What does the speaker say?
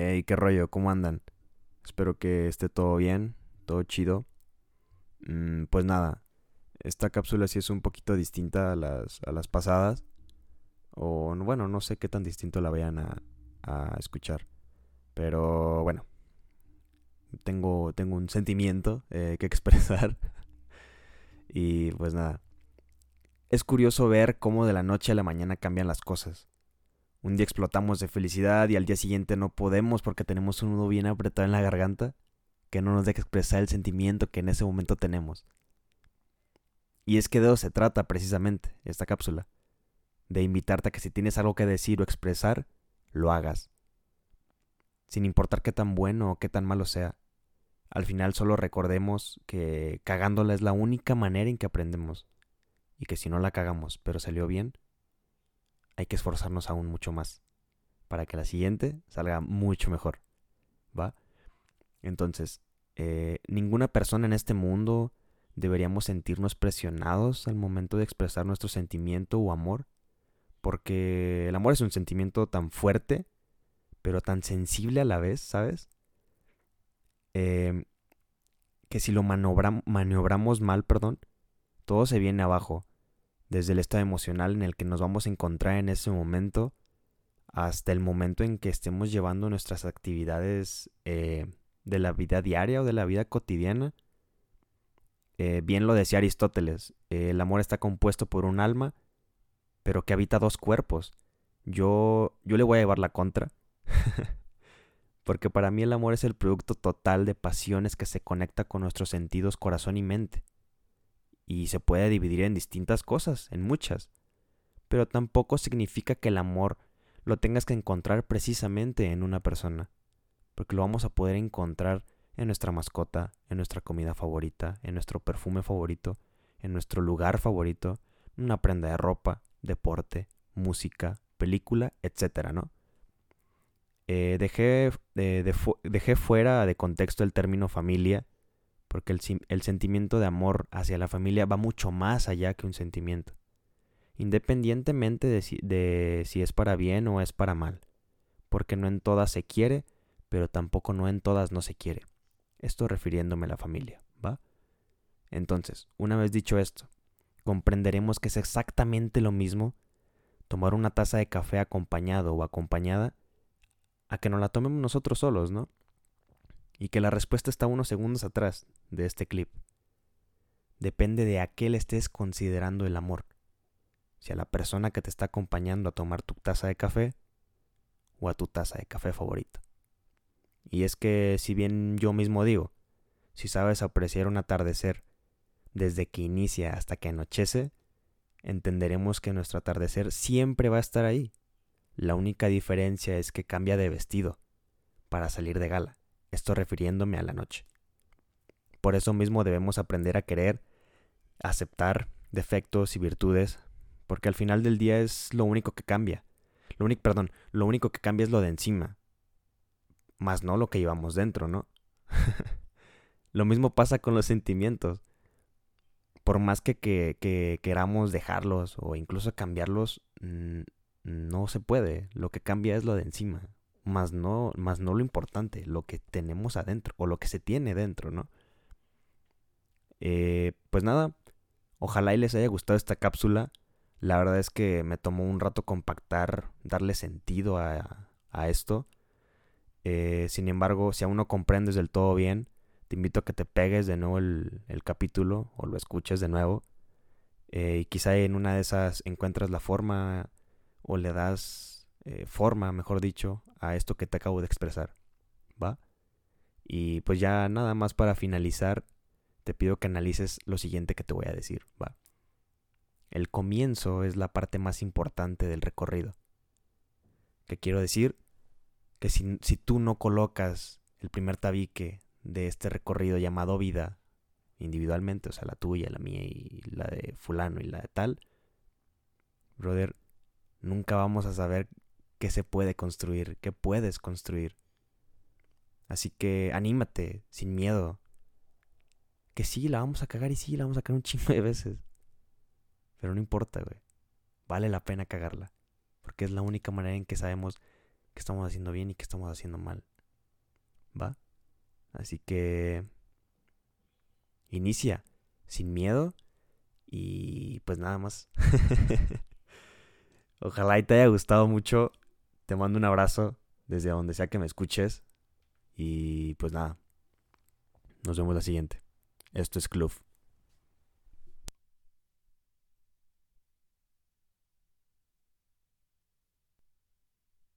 Hey, qué rollo, ¿cómo andan? Espero que esté todo bien, todo chido. Mm, pues nada, esta cápsula sí es un poquito distinta a las, a las pasadas. O bueno, no sé qué tan distinto la vayan a, escuchar. Pero bueno, tengo, tengo un sentimiento eh, que expresar. y pues nada. Es curioso ver cómo de la noche a la mañana cambian las cosas. Un día explotamos de felicidad y al día siguiente no podemos porque tenemos un nudo bien apretado en la garganta que no nos deja expresar el sentimiento que en ese momento tenemos. Y es que de eso se trata precisamente esta cápsula. De invitarte a que si tienes algo que decir o expresar, lo hagas. Sin importar qué tan bueno o qué tan malo sea. Al final solo recordemos que cagándola es la única manera en que aprendemos. Y que si no la cagamos, pero salió bien, hay que esforzarnos aún mucho más. Para que la siguiente salga mucho mejor. ¿Va? Entonces, eh, ninguna persona en este mundo deberíamos sentirnos presionados al momento de expresar nuestro sentimiento o amor. Porque el amor es un sentimiento tan fuerte, pero tan sensible a la vez, ¿sabes? Em, que si lo maniobramos mal, perdón, todo se viene abajo. Desde el estado emocional en el que nos vamos a encontrar en ese momento hasta el momento en que estemos llevando nuestras actividades eh, de la vida diaria o de la vida cotidiana. Eh, bien lo decía Aristóteles, el amor está compuesto por un alma, pero que habita dos cuerpos. Yo, yo le voy a llevar la contra. Porque para mí el amor es el producto total de pasiones que se conecta con nuestros sentidos corazón y mente. Y se puede dividir en distintas cosas, en muchas. Pero tampoco significa que el amor lo tengas que encontrar precisamente en una persona porque lo vamos a poder encontrar en nuestra mascota, en nuestra comida favorita, en nuestro perfume favorito, en nuestro lugar favorito, una prenda de ropa, deporte, música, película, etcétera, ¿no? Eh, dejé, dejé fuera de contexto el término familia, porque el, sentimiento de amor hacia la familia va mucho más allá que un sentimiento, independientemente de si, de si es para bien o es para mal, porque no en todas se quiere pero tampoco no en todas no se quiere. Esto refiriéndome a la familia, ¿va? Entonces, una vez dicho esto, comprenderemos que es exactamente lo mismo tomar una taza de café acompañado o acompañada a que nos la tomemos nosotros solos, ¿no? Y que la respuesta está unos segundos atrás de este clip. Depende de a qué le estés considerando el amor. Si a la persona que te está acompañando a tomar tu taza de café o a tu taza de café favorito. Y es que si bien yo mismo digo, si sabes apreciar un atardecer desde que inicia hasta que anochece, entenderemos que nuestro atardecer siempre va a estar ahí. La única diferencia es que cambia de vestido para salir de gala, esto refiriéndome a la noche. Por eso mismo debemos aprender a querer, aceptar defectos y virtudes, porque al final del día es lo único que cambia. Lo único, perdón, lo único que cambia es lo de encima, más no lo que llevamos dentro, ¿no? lo mismo pasa con los sentimientos. Por más que, que, queramos dejarlos o incluso cambiarlos, no se puede. Lo que cambia es lo de encima. Más no, más no lo importante, lo que tenemos adentro o lo que se tiene dentro, ¿no? Eh, pues nada, ojalá y les haya gustado esta cápsula. La verdad es que me tomó un rato compactar, darle sentido a, a esto. Eh, sin embargo, si aún no comprendes del todo bien, te invito a que te pegues de nuevo el, capítulo o lo escuches de nuevo. Eh, y quizá en una de esas encuentras la forma o le das forma, mejor dicho, a esto que te acabo de expresar. ¿Va? Y pues ya nada más para finalizar, te pido que analices lo siguiente que te voy a decir. ¿Va? El comienzo es la parte más importante del recorrido. ¿Qué quiero decir? que si, si tú no colocas el primer tabique de este recorrido llamado vida individualmente, o sea, la tuya, la mía y la de fulano y la de tal, brother, nunca vamos a saber qué se puede construir, qué puedes construir. Así que anímate, sin miedo. Que sí, la vamos a cagar y sí, la vamos a cagar un chingo de veces. Pero no importa, güey. Vale la pena cagarla. Porque es la única manera en que sabemos qué estamos haciendo bien y qué estamos haciendo mal. ¿Va? Así que inicia sin miedo y pues nada más. Ojalá y te haya gustado mucho. Te mando un abrazo desde donde sea que me escuches. Y pues nada. Nos vemos la siguiente. Esto es Club.